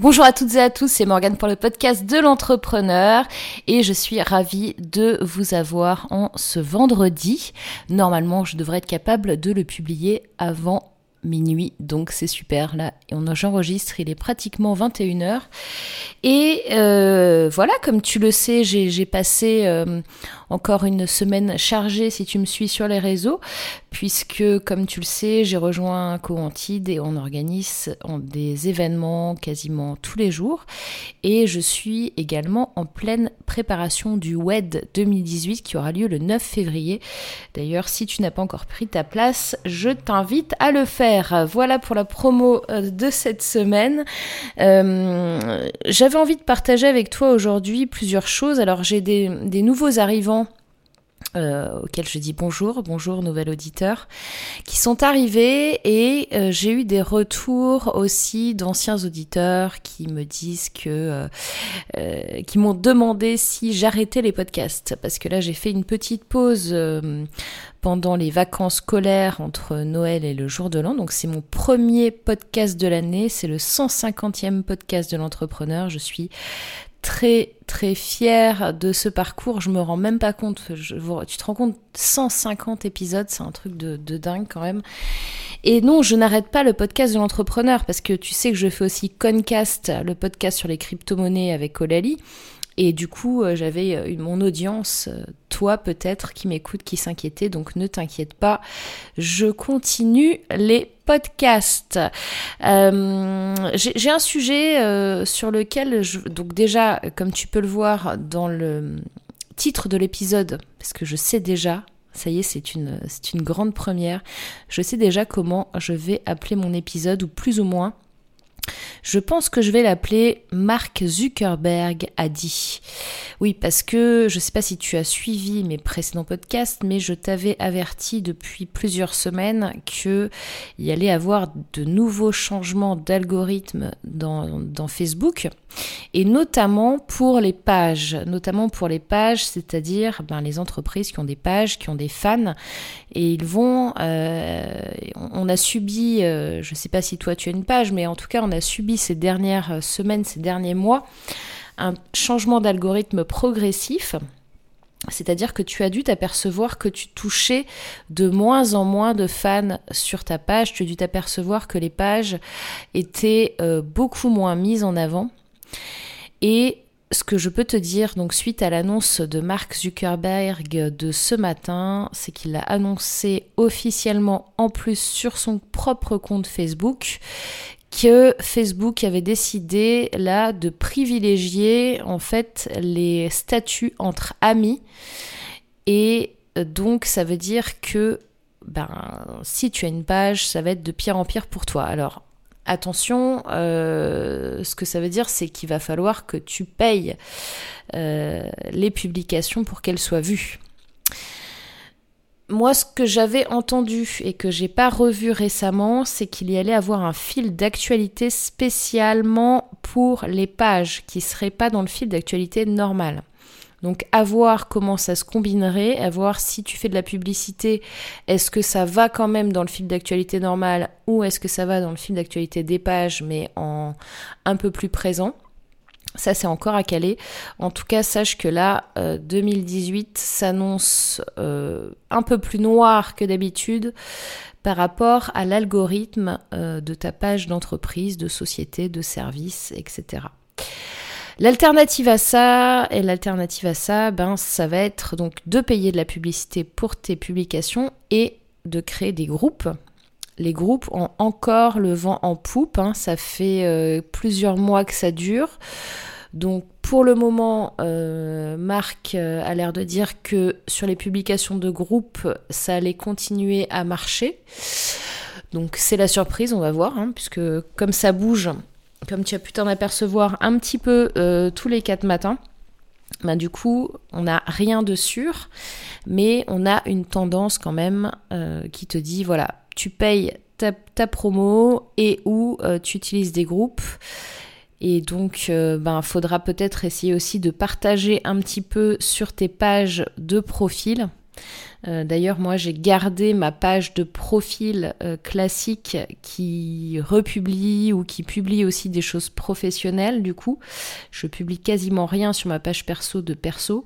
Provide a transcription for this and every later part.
Bonjour à toutes et à tous, c'est Morgane pour le podcast de l'entrepreneur et je suis ravie de vous avoir en ce vendredi. Normalement, je devrais être capable de le publier avant minuit, donc c'est super là. Et on j'enregistre, il est pratiquement 21h. Et euh, voilà, comme tu le sais, j'ai passé euh, encore une semaine chargée si tu me suis sur les réseaux, puisque comme tu le sais, j'ai rejoint Coantide et on organise des événements quasiment tous les jours. Et je suis également en pleine préparation du WED 2018 qui aura lieu le 9 février. D'ailleurs, si tu n'as pas encore pris ta place, je t'invite à le faire. Voilà pour la promo euh, de cette semaine. Euh, j'avais envie de partager avec toi aujourd'hui plusieurs choses. Alors j'ai des, des nouveaux arrivants euh, auxquels je dis bonjour, bonjour nouvel auditeur, qui sont arrivés et euh, j'ai eu des retours aussi d'anciens auditeurs qui me disent que, euh, qui m'ont demandé si j'arrêtais les podcasts parce que là j'ai fait une petite pause pendant les vacances scolaires entre Noël et le jour de l'an. Donc c'est mon premier podcast de l'année, c'est le 150e podcast de l'entrepreneur. Je suis très très fière de ce parcours. Je me rends même pas compte. Tu te rends compte 150 épisodes, c'est un truc de, de, dingue quand même. Et non, je n'arrête pas le podcast de l'entrepreneur parce que tu sais que je fais aussi Concast, le podcast sur les crypto-monnaies avec Olali. Et du coup, euh, j'avais euh, mon audience, euh, toi peut-être, qui m'écoute, qui s'inquiétait. Donc ne t'inquiète pas, je continue les podcasts. J'ai un sujet sur lequel, je, donc déjà, comme tu peux le voir dans le titre de l'épisode, parce que je sais déjà, ça y est, c'est une, une grande première, je sais déjà comment je vais appeler mon épisode, ou plus ou moins je pense que je vais l'appeler Mark Zuckerberg a dit. Oui, parce que je ne sais pas si tu as suivi mes précédents podcasts, mais je t'avais averti depuis plusieurs semaines qu'il y allait avoir de nouveaux changements d'algorithme dans, Facebook et notamment pour les pages, notamment pour les pages, c'est-à-dire ben, les entreprises qui ont des pages, qui ont des fans, et ils vont, euh, on a subi, euh, je ne sais pas si toi tu as une page, mais en tout cas on a subi ces dernières semaines, ces derniers mois, un changement d'algorithme progressif. C'est-à-dire que tu as dû t'apercevoir que tu touchais de moins en moins de fans sur ta page. Tu as dû t'apercevoir que les pages étaient euh, beaucoup moins mises en avant. Et ce que je peux te dire, donc suite à l'annonce de Mark Zuckerberg de ce matin, c'est qu'il a annoncé officiellement en plus sur son propre compte Facebook que Facebook avait décidé là de privilégier en fait les statuts entre amis et donc ça veut dire que ben si tu as une page, ça va être de pire en pire pour toi. Alors attention, euh, ce que ça veut dire, c'est qu'il va falloir que tu payes euh, les publications pour qu'elles soient vues. Moi, ce que j'avais entendu et que j'ai pas revu récemment, c'est qu'il y allait avoir un fil d'actualité spécialement pour les pages qui seraient pas dans le fil d'actualité normal. Donc à voir comment ça se combinerait, à voir si tu fais de la publicité, est-ce que ça va quand même dans le fil d'actualité normal ou est-ce que ça va dans le fil d'actualité des pages mais en un peu plus présent. Ça, c'est encore à caler. En tout cas, sache que là, 2018 euh, s'annonce euh, un peu plus noir que d'habitude par rapport à l'algorithme euh, de ta page d'entreprise, de société, de service, etc. L'alternative à ça, et l'alternative à ça, ben, ça va être donc de payer de la publicité pour tes publications et de créer des groupes. Les groupes ont encore le vent en poupe, hein. ça fait euh, plusieurs mois que ça dure. Donc pour le moment, euh, Marc euh, a l'air de dire que sur les publications de groupes, ça allait continuer à marcher. Donc c'est la surprise, on va voir, hein, puisque comme ça bouge, comme tu as pu t'en apercevoir un petit peu tous les quatre matins, ben du coup, on n'a rien de sûr, mais on a une tendance quand même qui te dit, voilà, tu payes ta, promo et où euh, tu utilises des groupes. Et donc, ben, faudra peut-être essayer aussi de partager un petit peu sur tes pages de profil Euh, d'ailleurs, moi, j'ai gardé ma page de profil euh, classique qui republie ou qui publie aussi des choses professionnelles. Du coup, je publie quasiment rien sur ma page perso de perso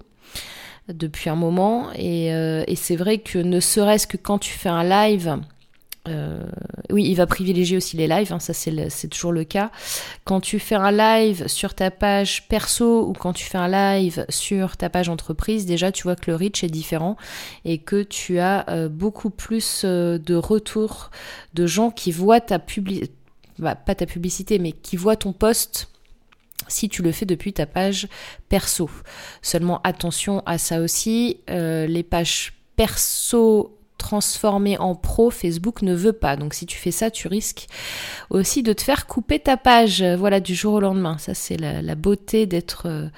depuis un moment. Euh, et c'est vrai que ne serait-ce que quand tu fais un live, euh, oui, il va privilégier aussi les lives, hein, ça c'est toujours le cas. Quand tu fais un live sur ta page perso ou quand tu fais un live sur ta page entreprise, déjà tu vois que le reach est différent et que tu as euh, beaucoup plus euh, de retours de gens qui voient ta publicité, bah, pas ta publicité, mais qui voient ton post si tu le fais depuis ta page perso. Seulement attention à ça aussi, les pages perso transformer en pro, Facebook ne veut pas. Donc si tu fais ça, tu risques aussi de te faire couper ta page, voilà, du jour au lendemain. Ça, c'est la, beauté d'être euh,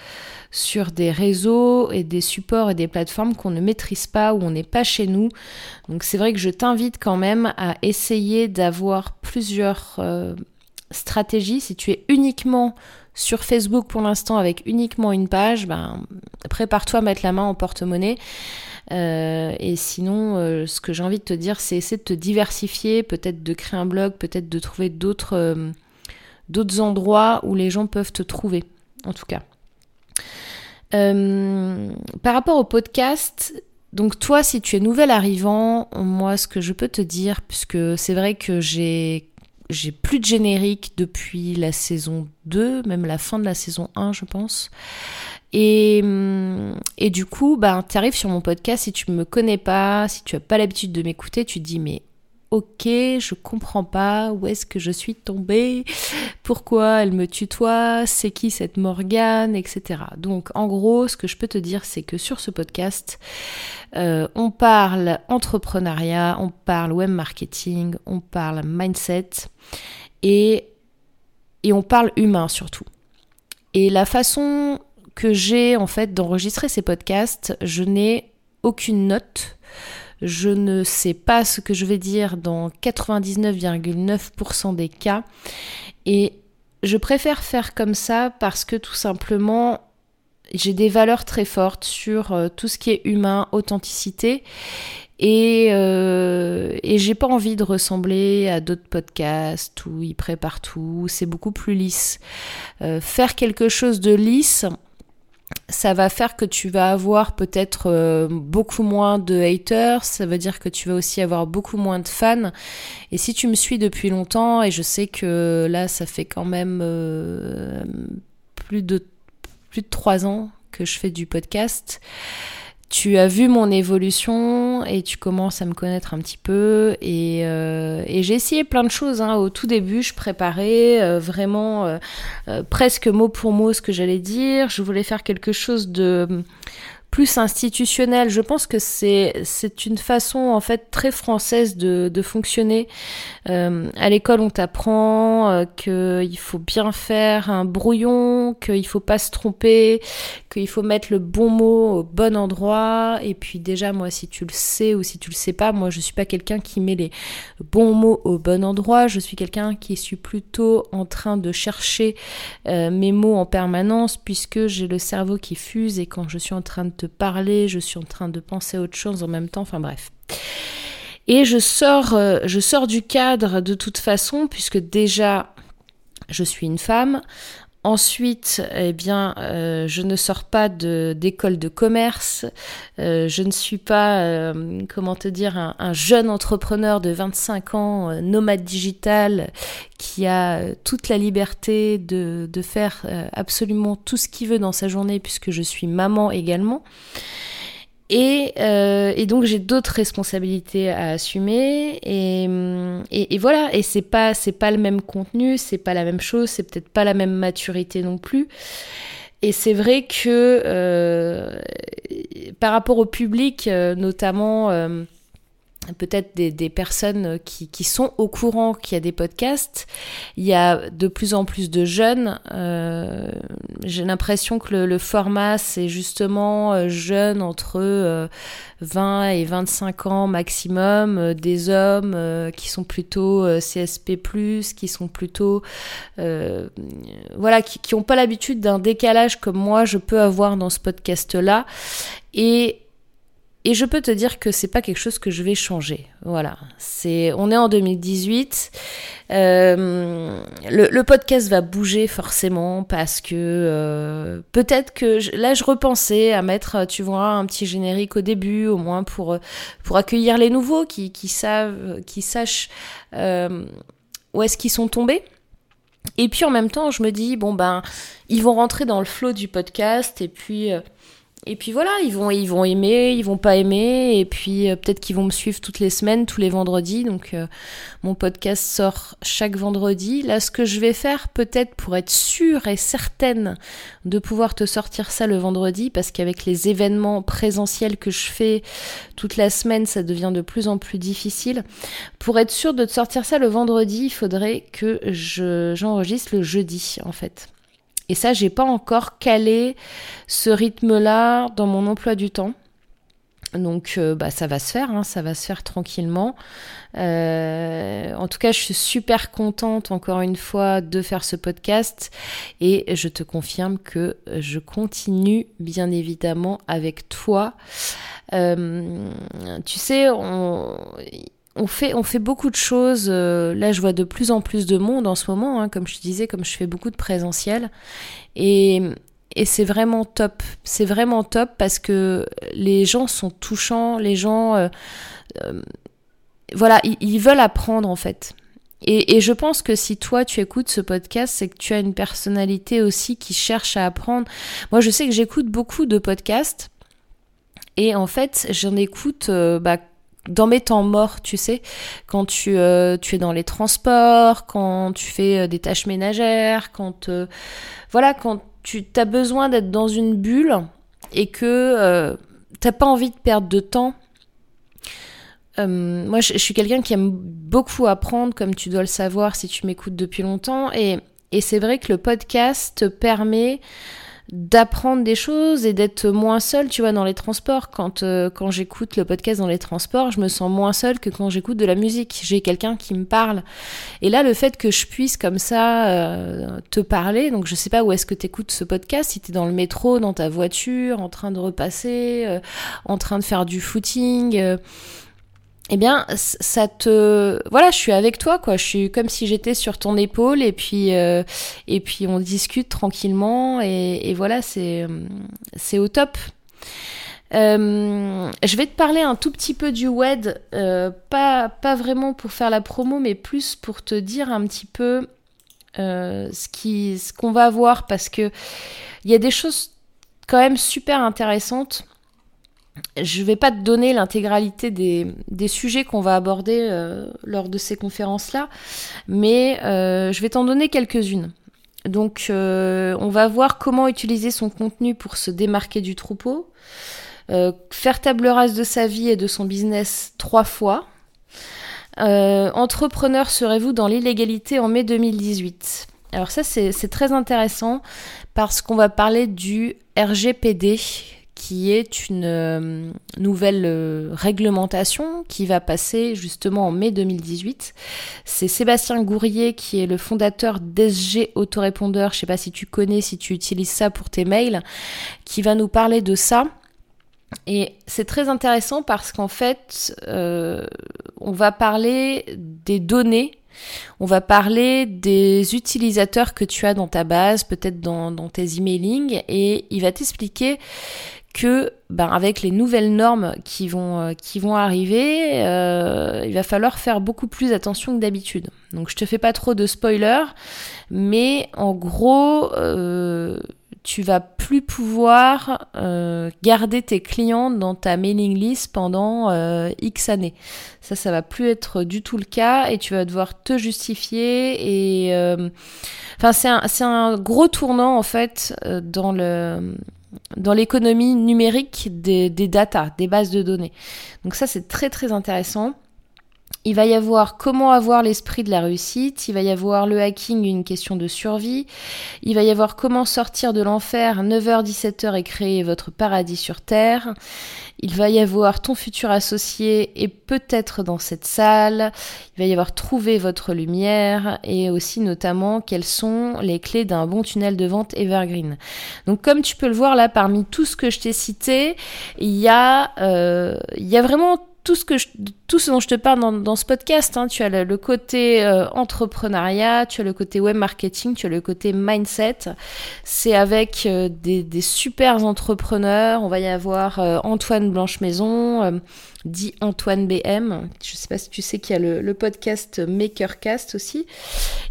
sur des réseaux et des supports et des plateformes qu'on ne maîtrise pas, où on n'est pas chez nous. Donc c'est vrai que je t'invite quand même à essayer d'avoir plusieurs euh, stratégies. Si tu es uniquement sur Facebook pour l'instant avec uniquement une page, ben, prépare-toi à mettre la main en porte-monnaie. Euh, et sinon, euh, ce que j'ai envie de te dire, c'est essayer de te diversifier, peut-être de créer un blog, peut-être de trouver d'autres euh, endroits où les gens peuvent te trouver, en tout cas. par rapport au podcast, donc toi, si tu es nouvel arrivant, moi, ce que je peux te dire, puisque c'est vrai que j'ai j'ai plus de générique depuis la saison 2, même la fin de la saison 1, je pense. Et, hum, et du coup, bah, tu arrives sur mon podcast, si tu me connais pas, si tu as pas l'habitude de m'écouter, tu te dis mais ok, je comprends pas, où est-ce que je suis tombée, pourquoi elle me tutoie, c'est qui cette Morgane, etc. Donc en gros, ce que je peux te dire, c'est que sur ce podcast, euh, on parle entrepreneuriat, on parle web marketing, on parle mindset et, et on parle humain surtout. Et la façon que j'ai en fait d'enregistrer ces podcasts, je n'ai aucune note. Je ne sais pas ce que je vais dire dans 99,9% des cas. Et je préfère faire comme ça parce que tout simplement, j'ai des valeurs très fortes sur euh, tout ce qui est humain, authenticité. Et, euh, et j'ai pas envie de ressembler à d'autres podcasts où ils préparent tout, c'est beaucoup plus lisse. Euh, faire quelque chose de lisse, ça va faire que tu vas avoir peut-être euh, beaucoup moins de haters, ça veut dire que tu vas aussi avoir beaucoup moins de fans. Et si tu me suis depuis longtemps, et je sais que là, ça fait quand même euh, plus de plus de trois ans que je fais du podcast, tu as vu mon évolution et tu commences à me connaître un petit peu. Et, euh, j'ai essayé plein de choses. Hein. Au tout début, je préparais euh, vraiment euh, presque mot pour mot ce que j'allais dire. Je voulais faire quelque chose de plus institutionnel. Je pense que c'est c'est une façon en fait très française de, de fonctionner. Euh, à l'école, on t'apprend euh, qu'il faut bien faire un brouillon, qu'il faut pas se tromper, qu'il faut mettre le bon mot au bon endroit. Et puis déjà, moi, si tu le sais ou si tu le sais pas, moi, je suis pas quelqu'un qui met les bons mots au bon endroit. Je suis quelqu'un qui suis plutôt en train de chercher euh, mes mots en permanence puisque j'ai le cerveau qui fuse et quand je suis en train de parler, je suis en train de penser à autre chose en même temps, enfin bref. Et je sors, euh, je sors du cadre de toute façon, puisque déjà, je suis une femme. Ensuite, eh bien, euh, je ne sors pas d'école de, commerce. Euh, je ne suis pas, comment te dire, un, jeune entrepreneur de 25 ans, nomade digital, qui a toute la liberté de faire absolument tout ce qu'il veut dans sa journée, puisque je suis maman également. Et, euh, et, donc j'ai d'autres responsabilités à assumer. Et, et, et voilà. Et c'est pas c'est pas le même contenu c'est pas la même chose c'est peut-être pas la même maturité non plus. Et c'est vrai que euh, par rapport au public euh, notamment euh, peut-être des, des, personnes qui, qui, sont au courant qu'il y a des podcasts. Il y a de plus en plus de jeunes. Euh, J'ai l'impression que le, format, c'est justement euh, jeunes entre euh, 20 et 25 ans maximum, euh, des hommes euh, qui sont plutôt CSP+, qui sont plutôt... voilà, qui n'ont pas l'habitude d'un décalage comme moi je peux avoir dans ce podcast-là. Et et je peux te dire que c'est pas quelque chose que je vais changer. Voilà, c'est, on est en 2018. Euh, le, podcast va bouger forcément parce que euh, peut-être que là je repensais à mettre, tu vois, un petit générique au début, au moins pour pour accueillir les nouveaux qui qui savent, qui sachent euh, où est-ce qu'ils sont tombés. Et puis en même temps, je me dis bon ben, ils vont rentrer dans le flot du podcast et puis et puis voilà, ils vont, ils vont aimer, ils vont pas aimer, et puis euh, peut-être qu'ils vont me suivre toutes les semaines, tous les vendredis. Donc euh, mon podcast sort chaque vendredi. Là, ce que je vais faire, peut-être pour être sûre et certaine de pouvoir te sortir ça le vendredi, parce qu'avec les événements présentiels que je fais toute la semaine, ça devient de plus en plus difficile. Pour être sûre de te sortir ça le vendredi, il faudrait que je, j'enregistre le jeudi, en fait. Et ça, j'ai pas encore calé ce rythme-là dans mon emploi du temps. Donc euh, bah, ça va se faire, hein, ça va se faire tranquillement. Euh, en tout cas, je suis super contente encore une fois de faire ce podcast et je te confirme que je continue bien évidemment avec toi. Euh, tu sais, on, on fait, on fait beaucoup de choses. Euh, là, je vois de plus en plus de monde en ce moment, hein, comme je te disais, comme je fais beaucoup de présentiel. Et, et c'est vraiment top. C'est vraiment top parce que les gens sont touchants, les gens, euh, euh, voilà, ils, veulent apprendre en fait. Et, et, je pense que si toi tu écoutes ce podcast, c'est que tu as une personnalité aussi qui cherche à apprendre. Moi, je sais que j'écoute beaucoup de podcasts. Et en fait, j'en écoute bah, dans mes temps morts, tu sais, quand tu, euh, tu es dans les transports, quand tu fais euh, des tâches ménagères, quand euh, voilà, quand tu as besoin d'être dans une bulle et que t'as pas envie de perdre de temps. moi, je, suis quelqu'un qui aime beaucoup apprendre, comme tu dois le savoir si tu m'écoutes depuis longtemps, et, et c'est vrai que le podcast te permet d'apprendre des choses et d'être moins seule, tu vois, dans les transports. Quand, euh, quand j'écoute le podcast dans les transports, je me sens moins seule que quand j'écoute de la musique. J'ai quelqu'un qui me parle. Et là, le fait que je puisse comme ça euh, te parler, donc je sais pas où est-ce que tu écoutes ce podcast, si tu es dans le métro, dans ta voiture, en train de repasser, euh, en train de faire du footing eh bien, ça te, voilà, je suis avec toi, quoi. Je suis comme si j'étais sur ton épaule, et puis, euh, et puis on discute tranquillement, et, voilà, c'est, c'est au top. Euh, je vais te parler un tout petit peu du WED, euh, pas, pas vraiment pour faire la promo, mais plus pour te dire un petit peu ce qui, ce qu'on va voir, parce que il y a des choses quand même super intéressantes je ne vais pas te donner l'intégralité des, sujets qu'on va aborder euh, lors de ces conférences-là, mais euh, je vais t'en donner quelques-unes. Donc, euh, on va voir comment utiliser son contenu pour se démarquer du troupeau, faire table rase de sa vie et de son business trois fois. entrepreneur serez-vous dans l'illégalité en mai 2018 Alors ça, c'est très intéressant parce qu'on va parler du RGPD, qui est une euh, nouvelle euh, réglementation qui va passer justement en mai 2018. C'est Sébastien Gourrier qui est le fondateur d'SG Autorépondeur, je sais pas si tu connais, si tu utilises ça pour tes mails, qui va nous parler de ça. Et c'est très intéressant parce qu'en fait, euh, on va parler des données on va parler des utilisateurs que tu as dans ta base, peut-être dans, dans, tes emailing, et il va t'expliquer que ben, avec les nouvelles normes qui vont, euh, qui vont arriver, euh, il va falloir faire beaucoup plus attention que d'habitude. Donc je te fais pas trop de spoilers, mais en gros, euh, tu vas plus pouvoir euh, garder tes clients dans ta mailing list pendant X années. Ça, ça va plus être du tout le cas et tu vas devoir te justifier et enfin c'est un, c'est un gros tournant en fait dans le dans l'économie numérique des, des data, des bases de données. Donc ça, c'est très très intéressant. Il va y avoir comment avoir l'esprit de la réussite, il va y avoir le hacking, une question de survie, il va y avoir comment sortir de l'enfer 9h-17h et créer votre paradis sur Terre, il va y avoir ton futur associé et peut-être dans cette salle, il va y avoir trouver votre lumière et aussi notamment quelles sont les clés d'un bon tunnel de vente evergreen. Donc comme tu peux le voir là parmi tout ce que je t'ai cité, il y a, euh, il y a vraiment tout ce, que tout ce dont je te parle dans, ce podcast. Hein. Tu as le, côté euh, entrepreneuriat, tu as le côté web marketing, tu as le côté mindset. C'est avec euh, des, des, super entrepreneurs. On va y avoir euh, Antoine Blanche-Maison, dit Antoine BM. Je sais pas si tu sais qu'il y a le, le, podcast Makercast aussi.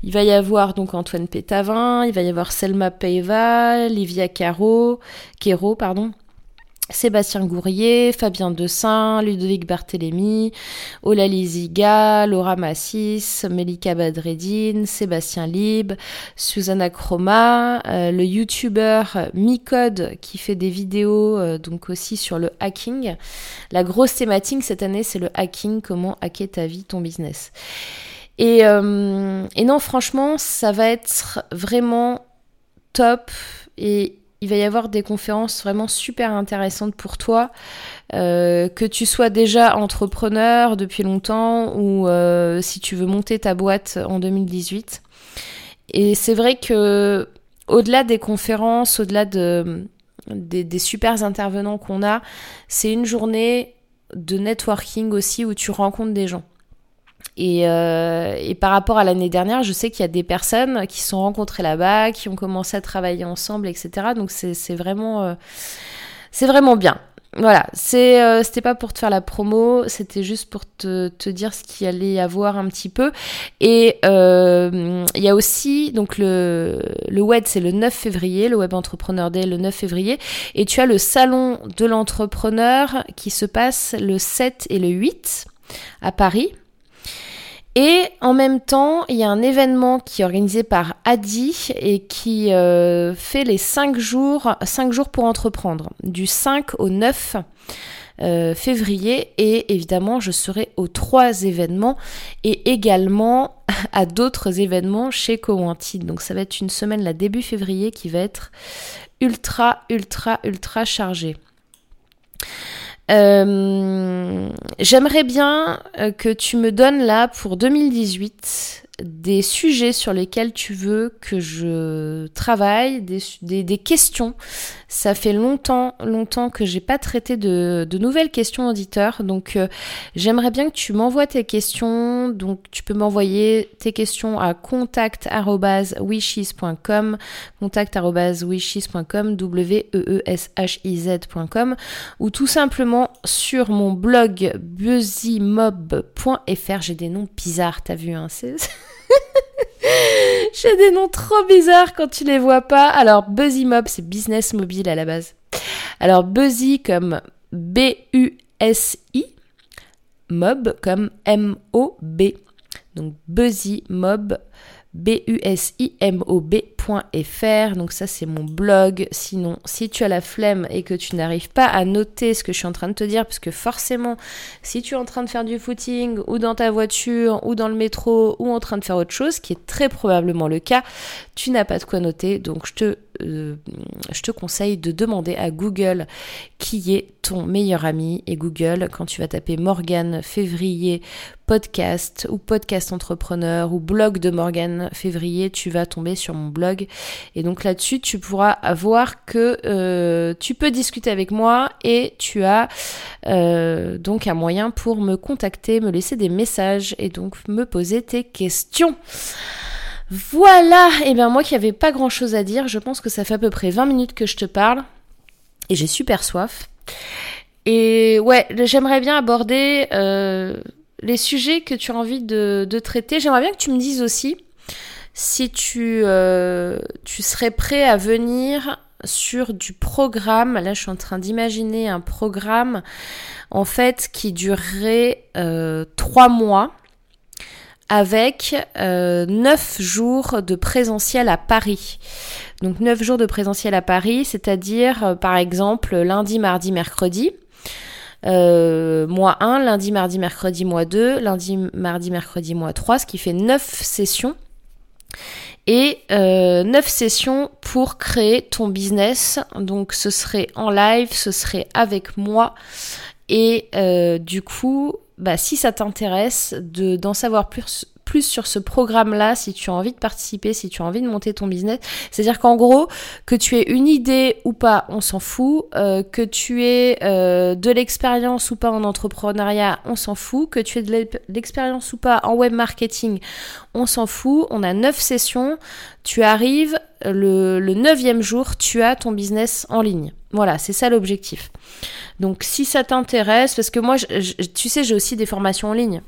Il va y avoir donc Antoine Pétavin, il va y avoir Selma Peiva, Livia Caro, Quero, pardon. Sébastien Gourrier, Fabien Dessin, Ludovic Barthélémy, Olali Ziga, Laura Massis, Melika Badreddine, Sébastien Lib, Susanna Chroma, euh, le youtubeur Micode qui fait des vidéos euh, donc aussi sur le hacking. La grosse thématique cette année c'est le hacking, comment hacker ta vie, ton business. Et, euh, et non franchement ça va être vraiment top et il va y avoir des conférences vraiment super intéressantes pour toi, euh, que tu sois déjà entrepreneur depuis longtemps ou euh, si tu veux monter ta boîte en 2018. Et c'est vrai que au-delà des conférences, au-delà de, des, des super intervenants qu'on a, c'est une journée de networking aussi où tu rencontres des gens. Euh, et, par rapport à l'année dernière, je sais qu'il y a des personnes qui se sont rencontrées là-bas, qui ont commencé à travailler ensemble, etc. Donc c'est vraiment, euh, c'est vraiment bien. Voilà, euh, c'était pas pour te faire la promo, c'était juste pour te, te dire ce qu'il allait y avoir un petit peu. Et il y a aussi donc le le web c'est le 9 février, le Web Entrepreneur Day le 9 février, et tu as le salon de l'entrepreneur qui se passe le 7 et le 8 à Paris. Et en même temps, il y a un événement qui est organisé par Adi et qui euh, fait les 5 jours, 5 jours pour entreprendre, du 5 au 9 euh, février. Et évidemment, je serai aux trois événements et également à d'autres événements chez Cowanted. Donc ça va être une semaine, là, début février, qui va être ultra, ultra, ultra chargée. Euh, j'aimerais bien euh, que tu me donnes là pour 2018 des sujets sur lesquels tu veux que je travaille, des, des, questions. Ça fait longtemps, longtemps que j'ai pas traité de, de, nouvelles questions auditeurs, donc euh, j'aimerais bien que tu m'envoies tes questions. Donc tu peux m'envoyer tes questions à contact@wishes.com, contact@wishes.com, w e e s h i z.com ou tout simplement sur mon blog busymob.fr. J'ai des noms bizarres, t'as vu hein, J'ai des noms trop bizarres quand tu les vois pas. Alors, Buzzy Mob, c'est business mobile à la base. Alors, Buzzy comme B-U-S-I, Mob comme M-O-B. Donc, Buzzy Mob B-U-S-I-M-O-B.fr. Donc ça c'est mon blog. Sinon, si tu as la flemme et que tu n'arrives pas à noter ce que je suis en train de te dire, parce que forcément, si tu es en train de faire du footing ou dans ta voiture ou dans le métro ou en train de faire autre chose, qui est très probablement le cas, tu n'as pas de quoi noter. Donc je te, euh, je te conseille de demander à Google qui est ton meilleur ami. Et Google, quand tu vas taper Morgane février podcast ou podcast entrepreneur ou blog de Morgane février, tu vas tomber sur mon blog. Et donc là-dessus, tu pourras voir que euh, tu peux discuter avec moi et tu as euh, donc un moyen pour me contacter, me laisser des messages et donc me poser tes questions. Voilà, et bien moi qui n'avais pas grand chose à dire, je pense que ça fait à peu près 20 minutes que je te parle et j'ai super soif. Et ouais, j'aimerais bien aborder euh, les sujets que tu as envie de, traiter. J'aimerais bien que tu me dises aussi si tu, euh, tu serais prêt à venir sur du programme. Là, je suis en train d'imaginer un programme en fait qui durerait euh, trois mois avec euh, neuf jours de présentiel à Paris. Donc neuf jours de présentiel à Paris, c'est-à-dire par exemple lundi, mardi, mercredi. euh, mois 1, lundi, mardi, mercredi, mois 2, lundi, mardi, mercredi, mois 3, ce qui fait 9 sessions. Et euh, 9 sessions pour créer ton business. Donc ce serait en live, ce serait avec moi. Et euh, du coup, bah, si ça t'intéresse d'en savoir plus, plus sur ce programme-là si tu as envie de participer, si tu as envie de monter ton business. C'est-à-dire qu'en gros, que tu aies une idée ou pas, on s'en fout. Euh, que tu aies euh, de l'expérience ou pas en entrepreneuriat, on s'en fout. Que tu aies de l'expérience ou pas en web marketing, on s'en fout. On a neuf sessions. Tu arrives, le, le neuvième jour, tu as ton business en ligne. Voilà, c'est ça l'objectif. Donc si ça t'intéresse, parce que moi, tu sais, j'ai aussi des formations en ligne.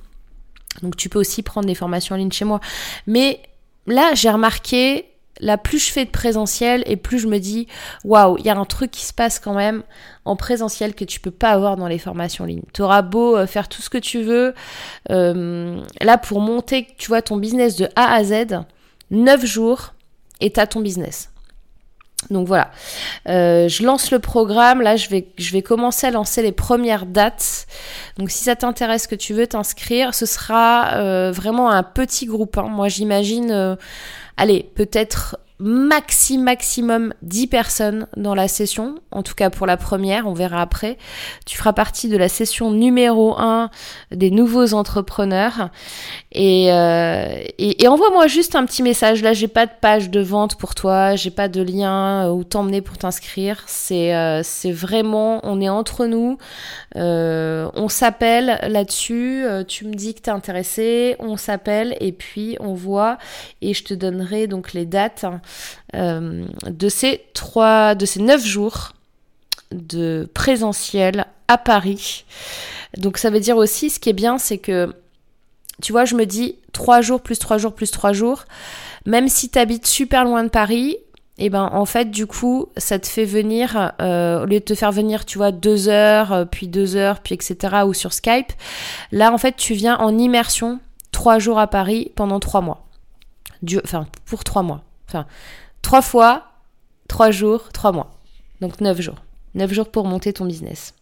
Donc tu peux aussi prendre des formations en ligne chez moi. Mais là, j'ai remarqué, là, plus je fais de présentiel et plus je me dis, waouh, il y a un truc qui se passe quand même en présentiel que tu peux pas avoir dans les formations en ligne. Tu beau euh, faire tout ce que tu veux. Euh, là, pour monter, tu vois, ton business de A à Z, 9 jours et t'as ton business. Donc voilà, euh, je lance le programme. Là, je vais, je vais commencer à lancer les premières dates. Donc si ça t'intéresse, que tu veux t'inscrire, ce sera euh, vraiment un petit groupe. Hein. Moi, j'imagine, euh, allez, peut-être maxi maximum 10 personnes dans la session, en tout cas pour la première, on verra après. Tu feras partie de la session numéro 1 des nouveaux entrepreneurs et, euh, et, envoie-moi juste un petit message. Là, j'ai pas de page de vente pour toi, j'ai pas de lien où t'emmener pour t'inscrire. C'est euh, c'est vraiment, on est entre nous, euh, on s'appelle là-dessus. tu me dis que t'es intéressé, on s'appelle et puis on voit et je te donnerai donc les dates euh, de ces trois, de ces neuf jours de présentiel à Paris. Donc ça veut dire aussi, ce qui est bien, c'est que, tu vois, je me dis trois jours plus trois jours plus trois jours, même si tu habites super loin de Paris, et eh ben en fait du coup ça te fait venir euh, au lieu de te faire venir tu vois deux heures euh, puis deux heures puis etc ou sur Skype là en fait tu viens en immersion trois jours à Paris pendant trois mois enfin pour trois mois enfin Trois fois, trois jours, trois mois. Donc neuf jours. Neuf jours pour monter ton business.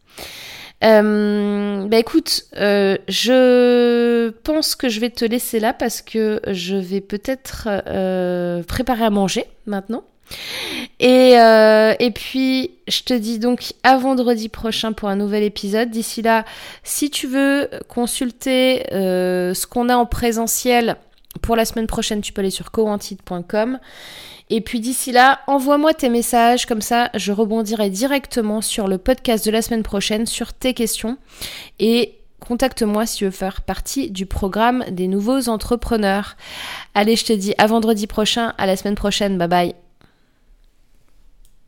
Euh, bah écoute, euh, je pense que je vais te laisser là parce que je vais peut-être euh, préparer à manger maintenant. Et, et puis, je te dis donc à vendredi prochain pour un nouvel épisode. D'ici là, si tu veux consulter ce qu'on a en présentiel pour la semaine prochaine, tu peux aller sur coantide.com. Et puis d'ici là, envoie-moi tes messages, comme ça je rebondirai directement sur le podcast de la semaine prochaine, sur tes questions. Et contacte-moi si tu veux faire partie du programme des nouveaux entrepreneurs. Allez, je te dis à vendredi prochain, à la semaine prochaine, bye bye.